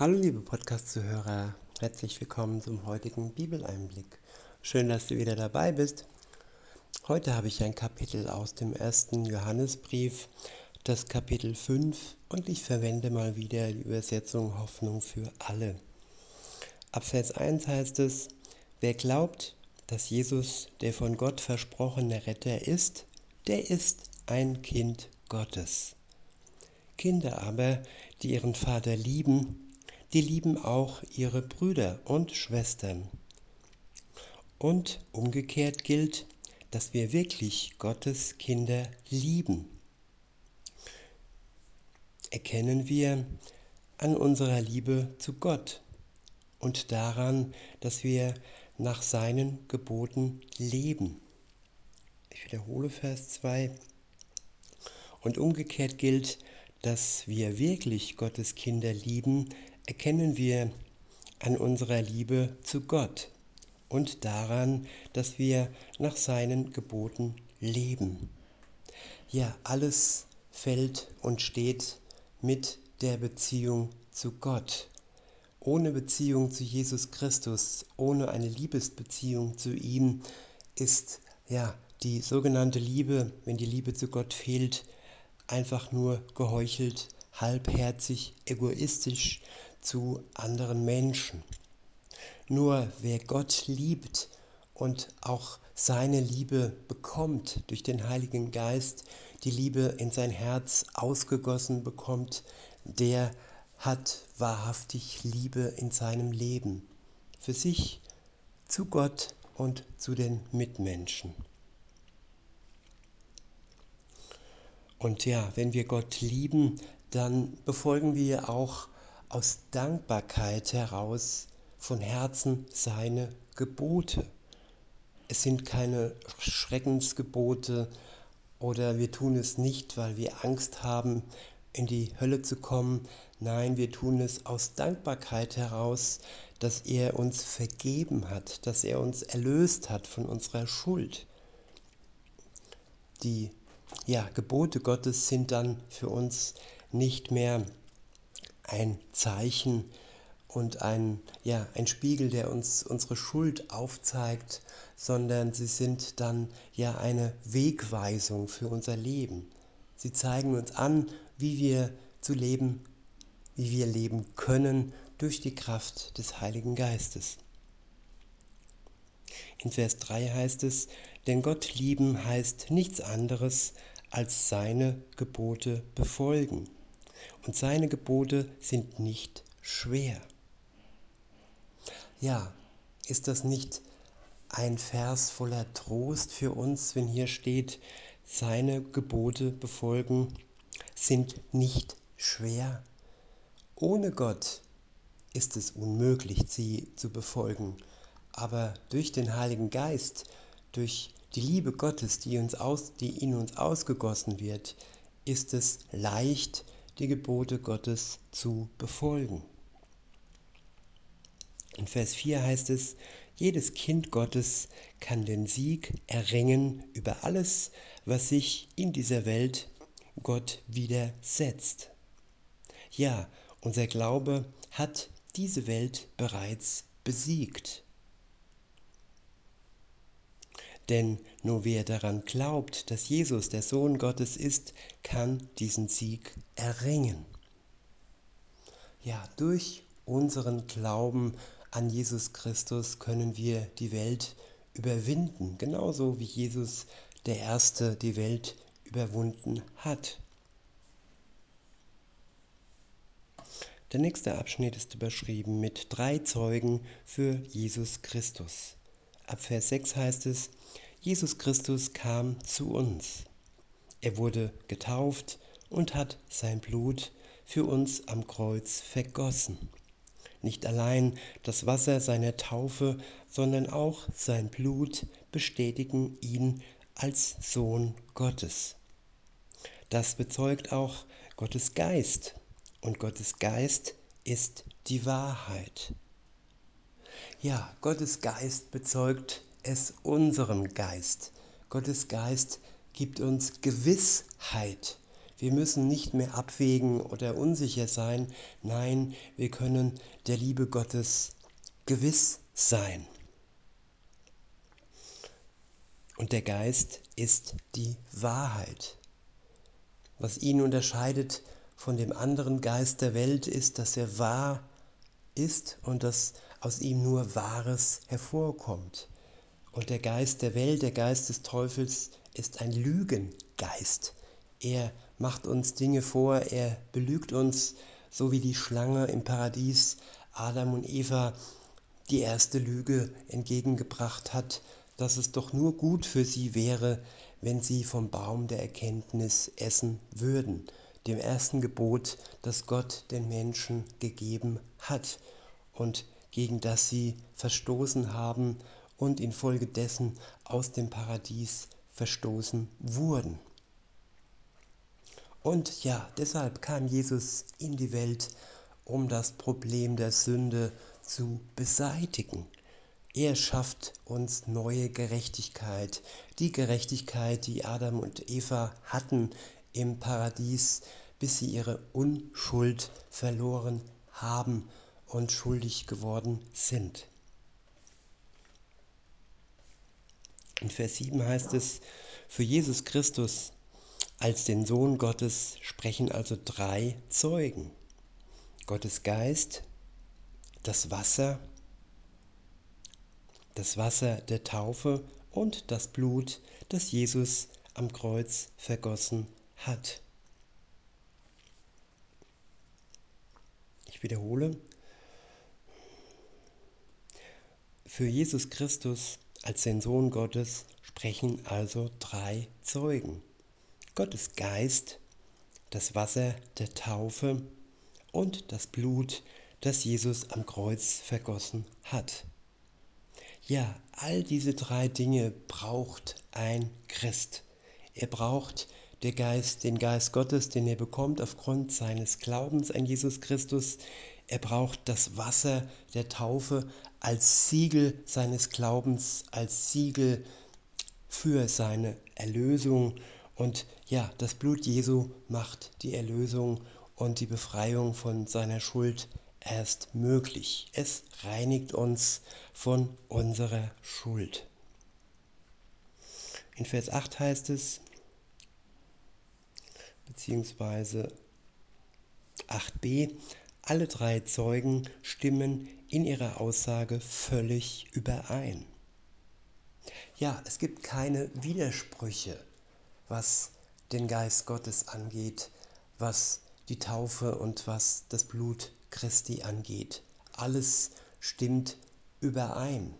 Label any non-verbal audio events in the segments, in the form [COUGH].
Hallo liebe Podcast-Zuhörer, herzlich willkommen zum heutigen Bibeleinblick. Schön, dass du wieder dabei bist. Heute habe ich ein Kapitel aus dem ersten Johannesbrief, das Kapitel 5 und ich verwende mal wieder die Übersetzung Hoffnung für alle. Ab Vers 1 heißt es, wer glaubt, dass Jesus der von Gott versprochene Retter ist, der ist ein Kind Gottes. Kinder aber, die ihren Vater lieben, die lieben auch ihre Brüder und Schwestern. Und umgekehrt gilt, dass wir wirklich Gottes Kinder lieben. Erkennen wir an unserer Liebe zu Gott und daran, dass wir nach seinen Geboten leben. Ich wiederhole Vers 2. Und umgekehrt gilt, dass wir wirklich Gottes Kinder lieben, erkennen wir an unserer Liebe zu Gott und daran, dass wir nach seinen Geboten leben. Ja, alles fällt und steht mit der Beziehung zu Gott. Ohne Beziehung zu Jesus Christus, ohne eine Liebesbeziehung zu ihm ist ja die sogenannte Liebe, wenn die Liebe zu Gott fehlt, einfach nur geheuchelt, halbherzig, egoistisch zu anderen Menschen. Nur wer Gott liebt und auch seine Liebe bekommt durch den Heiligen Geist, die Liebe in sein Herz ausgegossen bekommt, der hat wahrhaftig Liebe in seinem Leben. Für sich, zu Gott und zu den Mitmenschen. Und ja, wenn wir Gott lieben, dann befolgen wir auch aus Dankbarkeit heraus von Herzen seine Gebote. Es sind keine Schreckensgebote oder wir tun es nicht, weil wir Angst haben, in die Hölle zu kommen. Nein, wir tun es aus Dankbarkeit heraus, dass er uns vergeben hat, dass er uns erlöst hat von unserer Schuld. Die ja, Gebote Gottes sind dann für uns nicht mehr ein Zeichen und ein, ja, ein Spiegel, der uns unsere Schuld aufzeigt, sondern sie sind dann ja eine Wegweisung für unser Leben. Sie zeigen uns an, wie wir zu leben, wie wir leben können durch die Kraft des Heiligen Geistes. In Vers 3 heißt es, denn Gott lieben heißt nichts anderes als seine Gebote befolgen und seine Gebote sind nicht schwer. Ja, ist das nicht ein Vers voller Trost für uns, wenn hier steht, seine Gebote befolgen sind nicht schwer? Ohne Gott ist es unmöglich, sie zu befolgen, aber durch den Heiligen Geist, durch die Liebe Gottes, die, uns aus, die in uns ausgegossen wird, ist es leicht, die Gebote Gottes zu befolgen. In Vers 4 heißt es, jedes Kind Gottes kann den Sieg erringen über alles, was sich in dieser Welt Gott widersetzt. Ja, unser Glaube hat diese Welt bereits besiegt. Denn nur wer daran glaubt, dass Jesus der Sohn Gottes ist, kann diesen Sieg erringen. Ja, durch unseren Glauben an Jesus Christus können wir die Welt überwinden, genauso wie Jesus der Erste die Welt überwunden hat. Der nächste Abschnitt ist überschrieben mit drei Zeugen für Jesus Christus. Ab Vers 6 heißt es, Jesus Christus kam zu uns. Er wurde getauft und hat sein Blut für uns am Kreuz vergossen. Nicht allein das Wasser seiner Taufe, sondern auch sein Blut bestätigen ihn als Sohn Gottes. Das bezeugt auch Gottes Geist und Gottes Geist ist die Wahrheit. Ja, Gottes Geist bezeugt es unserem Geist. Gottes Geist gibt uns Gewissheit Wir müssen nicht mehr abwägen oder unsicher sein. Nein, wir können der Liebe Gottes gewiss sein. Und der Geist ist die Wahrheit. Was ihn unterscheidet von dem anderen Geist der Welt ist, dass er wahr ist und dass aus ihm nur Wahres hervorkommt. Und der Geist der Welt, der Geist des Teufels, ist ein Lügengeist. Er macht uns Dinge vor, er belügt uns, so wie die Schlange im Paradies Adam und Eva die erste Lüge entgegengebracht hat, dass es doch nur gut für sie wäre, wenn sie vom Baum der Erkenntnis essen würden, dem ersten Gebot, das Gott den Menschen gegeben hat und gegen das sie verstoßen haben und infolgedessen aus dem Paradies verstoßen wurden. Und ja, deshalb kam Jesus in die Welt, um das Problem der Sünde zu beseitigen. Er schafft uns neue Gerechtigkeit, die Gerechtigkeit, die Adam und Eva hatten im Paradies, bis sie ihre Unschuld verloren haben und schuldig geworden sind. In Vers 7 heißt es, für Jesus Christus als den Sohn Gottes sprechen also drei Zeugen. Gottes Geist, das Wasser, das Wasser der Taufe und das Blut, das Jesus am Kreuz vergossen hat. Ich wiederhole, für Jesus Christus als den Sohn Gottes sprechen also drei Zeugen. Gottes Geist, das Wasser der Taufe und das Blut, das Jesus am Kreuz vergossen hat. Ja, all diese drei Dinge braucht ein Christ. Er braucht der Geist, den Geist Gottes, den er bekommt aufgrund seines Glaubens an Jesus Christus. Er braucht das Wasser der Taufe als Siegel seines Glaubens, als Siegel für seine Erlösung. Und ja, das Blut Jesu macht die Erlösung und die Befreiung von seiner Schuld erst möglich. Es reinigt uns von unserer Schuld. In Vers 8 heißt es, beziehungsweise 8b, alle drei Zeugen stimmen in ihrer Aussage völlig überein. Ja, es gibt keine Widersprüche, was den Geist Gottes angeht, was die Taufe und was das Blut Christi angeht. Alles stimmt überein.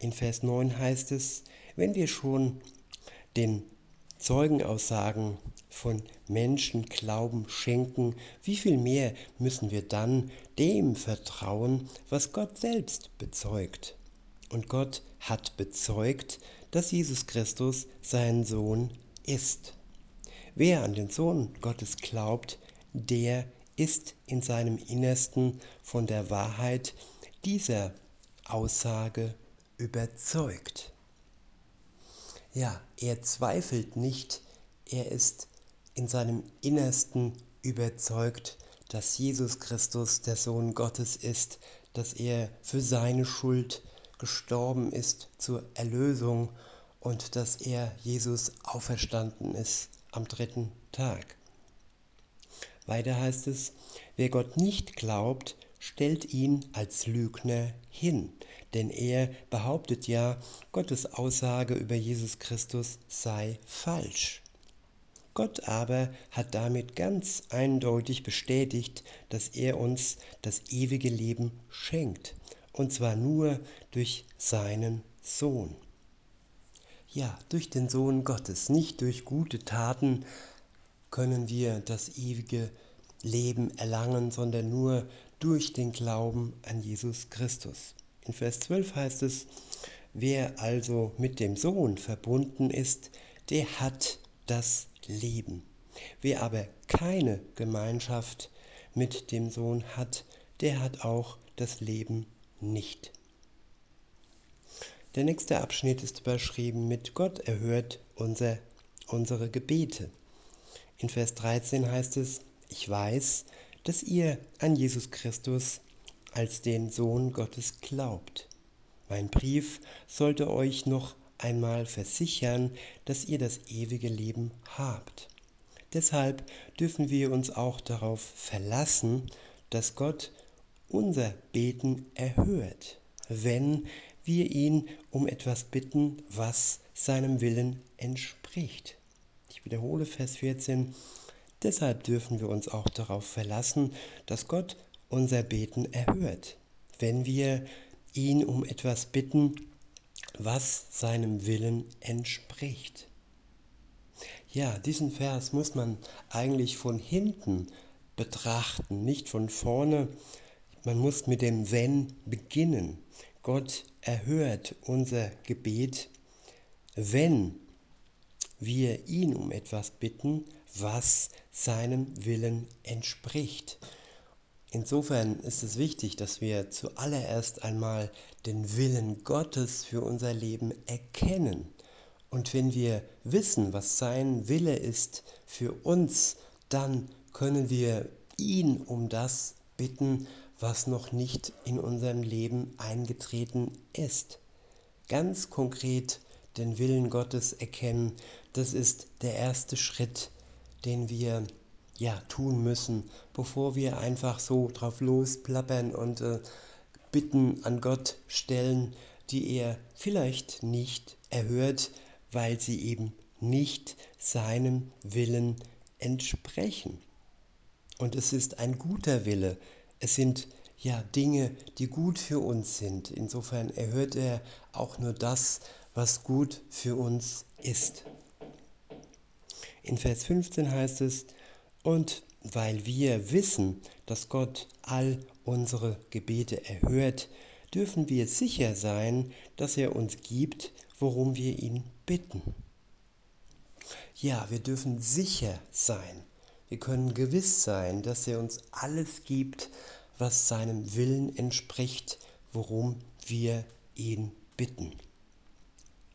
In Vers 9 heißt es, wenn wir schon den Zeugenaussagen von Menschen Glauben schenken, wie viel mehr müssen wir dann dem vertrauen, was Gott selbst bezeugt. Und Gott hat bezeugt, dass Jesus Christus sein Sohn ist. Wer an den Sohn Gottes glaubt, der ist in seinem Innersten von der Wahrheit dieser Aussage überzeugt. Ja, er zweifelt nicht, er ist in seinem Innersten überzeugt, dass Jesus Christus der Sohn Gottes ist, dass er für seine Schuld gestorben ist zur Erlösung und dass er Jesus auferstanden ist am dritten Tag. Weiter heißt es, wer Gott nicht glaubt, stellt ihn als Lügner hin, denn er behauptet ja, Gottes Aussage über Jesus Christus sei falsch. Gott aber hat damit ganz eindeutig bestätigt, dass er uns das ewige Leben schenkt, und zwar nur durch seinen Sohn. Ja, durch den Sohn Gottes, nicht durch gute Taten, können wir das ewige Leben erlangen, sondern nur durch den Glauben an Jesus Christus. In Vers 12 heißt es, wer also mit dem Sohn verbunden ist, der hat das Leben. Wer aber keine Gemeinschaft mit dem Sohn hat, der hat auch das Leben nicht. Der nächste Abschnitt ist überschrieben mit Gott erhört unser, unsere Gebete. In Vers 13 heißt es, ich weiß, dass ihr an Jesus Christus als den Sohn Gottes glaubt. Mein Brief sollte euch noch einmal versichern, dass ihr das ewige Leben habt. Deshalb dürfen wir uns auch darauf verlassen, dass Gott unser Beten erhört, wenn wir ihn um etwas bitten, was seinem Willen entspricht. Ich wiederhole Vers 14. Deshalb dürfen wir uns auch darauf verlassen, dass Gott unser Beten erhört, wenn wir ihn um etwas bitten, was seinem Willen entspricht. Ja, diesen Vers muss man eigentlich von hinten betrachten, nicht von vorne. Man muss mit dem Wenn beginnen. Gott erhört unser Gebet, wenn wir ihn um etwas bitten, was seinem Willen entspricht. Insofern ist es wichtig, dass wir zuallererst einmal den Willen Gottes für unser Leben erkennen. Und wenn wir wissen, was sein Wille ist für uns, dann können wir ihn um das bitten, was noch nicht in unserem Leben eingetreten ist. Ganz konkret den Willen Gottes erkennen, das ist der erste Schritt, den wir ja tun müssen, bevor wir einfach so drauf losplappern und äh, Bitten an Gott stellen, die er vielleicht nicht erhört, weil sie eben nicht seinem Willen entsprechen. Und es ist ein guter Wille. Es sind ja Dinge, die gut für uns sind. Insofern erhört er auch nur das, was gut für uns ist. In Vers 15 heißt es, und weil wir wissen, dass Gott all unsere Gebete erhört, dürfen wir sicher sein, dass er uns gibt, worum wir ihn bitten. Ja, wir dürfen sicher sein. Wir können gewiss sein, dass er uns alles gibt, was seinem Willen entspricht, worum wir ihn bitten.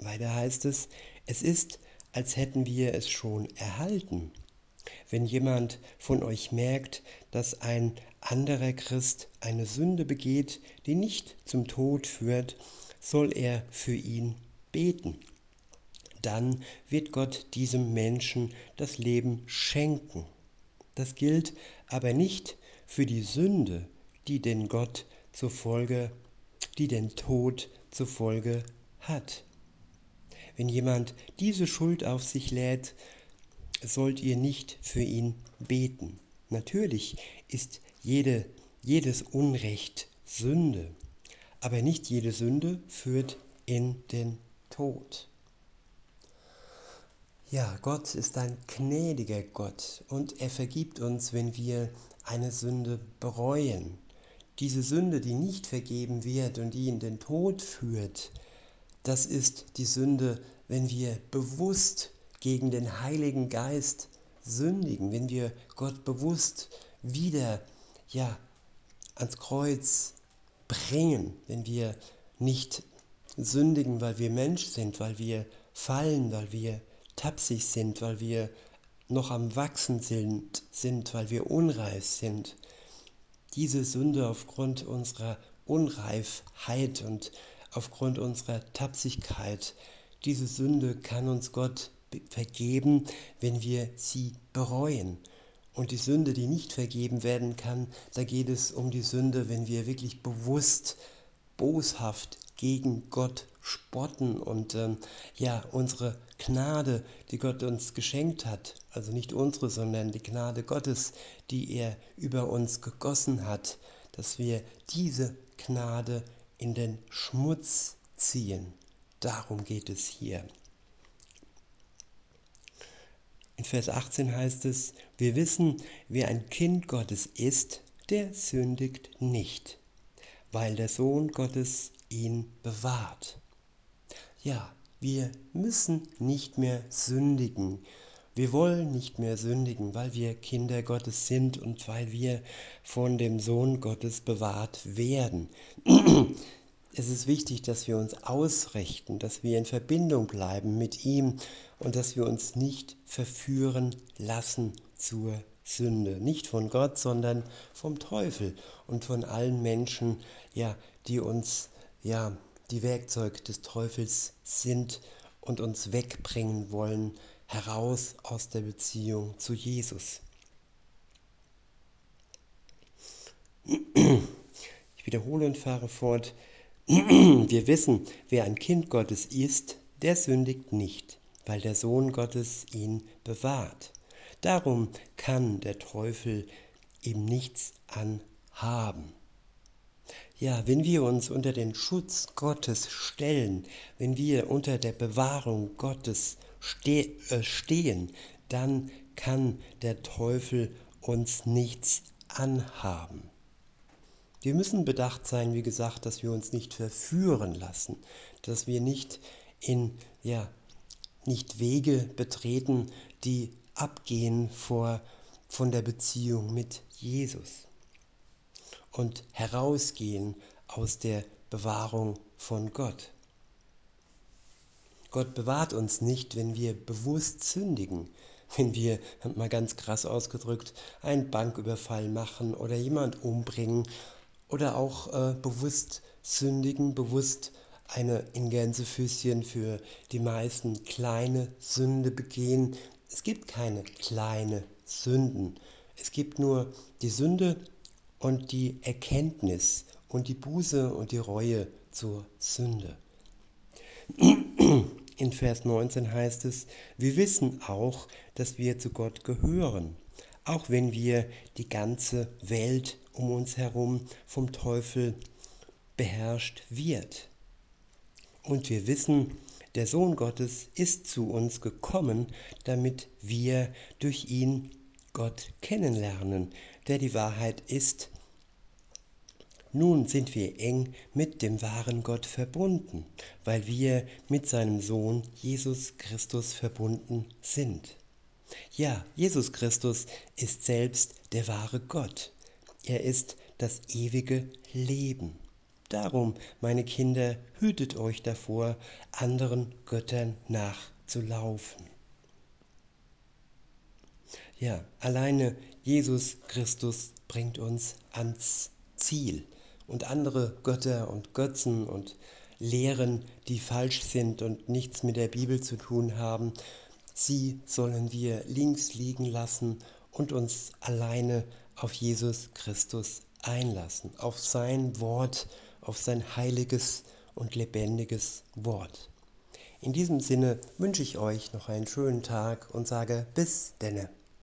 Weiter heißt es, es ist, als hätten wir es schon erhalten. Wenn jemand von euch merkt, dass ein anderer Christ eine Sünde begeht, die nicht zum Tod führt, soll er für ihn beten. Dann wird Gott diesem Menschen das Leben schenken. Das gilt aber nicht für die Sünde, die den Gott zur Folge, die den Tod zur Folge hat. Wenn jemand diese Schuld auf sich lädt, sollt ihr nicht für ihn beten. Natürlich ist jede, jedes Unrecht Sünde, aber nicht jede Sünde führt in den Tod. Ja, Gott ist ein gnädiger Gott und er vergibt uns, wenn wir eine Sünde bereuen. Diese Sünde, die nicht vergeben wird und die in den Tod führt, das ist die Sünde, wenn wir bewusst gegen den Heiligen Geist sündigen, wenn wir Gott bewusst wieder ja, ans Kreuz bringen, wenn wir nicht sündigen, weil wir Mensch sind, weil wir fallen, weil wir tapsig sind, weil wir noch am Wachsen sind, sind, weil wir unreif sind. Diese Sünde aufgrund unserer Unreifheit und aufgrund unserer Tapsigkeit, diese Sünde kann uns Gott vergeben, wenn wir sie bereuen. Und die Sünde, die nicht vergeben werden kann, da geht es um die Sünde, wenn wir wirklich bewusst, boshaft gegen Gott spotten und ähm, ja, unsere Gnade, die Gott uns geschenkt hat, also nicht unsere, sondern die Gnade Gottes, die er über uns gegossen hat, dass wir diese Gnade in den Schmutz ziehen. Darum geht es hier. In Vers 18 heißt es, wir wissen, wer ein Kind Gottes ist, der sündigt nicht, weil der Sohn Gottes ihn bewahrt. Ja, wir müssen nicht mehr sündigen. Wir wollen nicht mehr sündigen, weil wir Kinder Gottes sind und weil wir von dem Sohn Gottes bewahrt werden. [CLEARS THROAT] es ist wichtig, dass wir uns ausrichten, dass wir in Verbindung bleiben mit ihm und dass wir uns nicht verführen lassen zur Sünde. Nicht von Gott, sondern vom Teufel und von allen Menschen, ja, die uns, ja, die Werkzeug des Teufels sind und uns wegbringen wollen, heraus aus der Beziehung zu Jesus. Ich wiederhole und fahre fort. Wir wissen, wer ein Kind Gottes ist, der sündigt nicht, weil der Sohn Gottes ihn bewahrt. Darum kann der Teufel ihm nichts anhaben. Ja, wenn wir uns unter den Schutz Gottes stellen, wenn wir unter der Bewahrung Gottes stehen, dann kann der Teufel uns nichts anhaben. Wir müssen bedacht sein, wie gesagt, dass wir uns nicht verführen lassen, dass wir nicht in ja nicht Wege betreten, die abgehen vor von der Beziehung mit Jesus und herausgehen aus der Bewahrung von Gott. Gott bewahrt uns nicht, wenn wir bewusst sündigen, wenn wir, mal ganz krass ausgedrückt, einen Banküberfall machen oder jemand umbringen oder auch äh, bewusst sündigen, bewusst eine in Gänsefüßchen für die meisten kleine Sünde begehen. Es gibt keine kleine Sünden. Es gibt nur die Sünde und die Erkenntnis und die Buße und die Reue zur Sünde. [CLEARS THROAT] In Vers 19 heißt es, wir wissen auch, dass wir zu Gott gehören, auch wenn wir die ganze Welt um uns herum vom Teufel beherrscht wird. Und wir wissen, der Sohn Gottes ist zu uns gekommen, damit wir durch ihn Gott kennenlernen, der die Wahrheit ist. Nun sind wir eng mit dem wahren Gott verbunden, weil wir mit seinem Sohn Jesus Christus verbunden sind. Ja, Jesus Christus ist selbst der wahre Gott. Er ist das ewige Leben. Darum, meine Kinder, hütet euch davor, anderen Göttern nachzulaufen. Ja, alleine Jesus Christus bringt uns ans Ziel. Und andere Götter und Götzen und Lehren, die falsch sind und nichts mit der Bibel zu tun haben, sie sollen wir links liegen lassen und uns alleine auf Jesus Christus einlassen, auf sein Wort, auf sein heiliges und lebendiges Wort. In diesem Sinne wünsche ich euch noch einen schönen Tag und sage bis denne.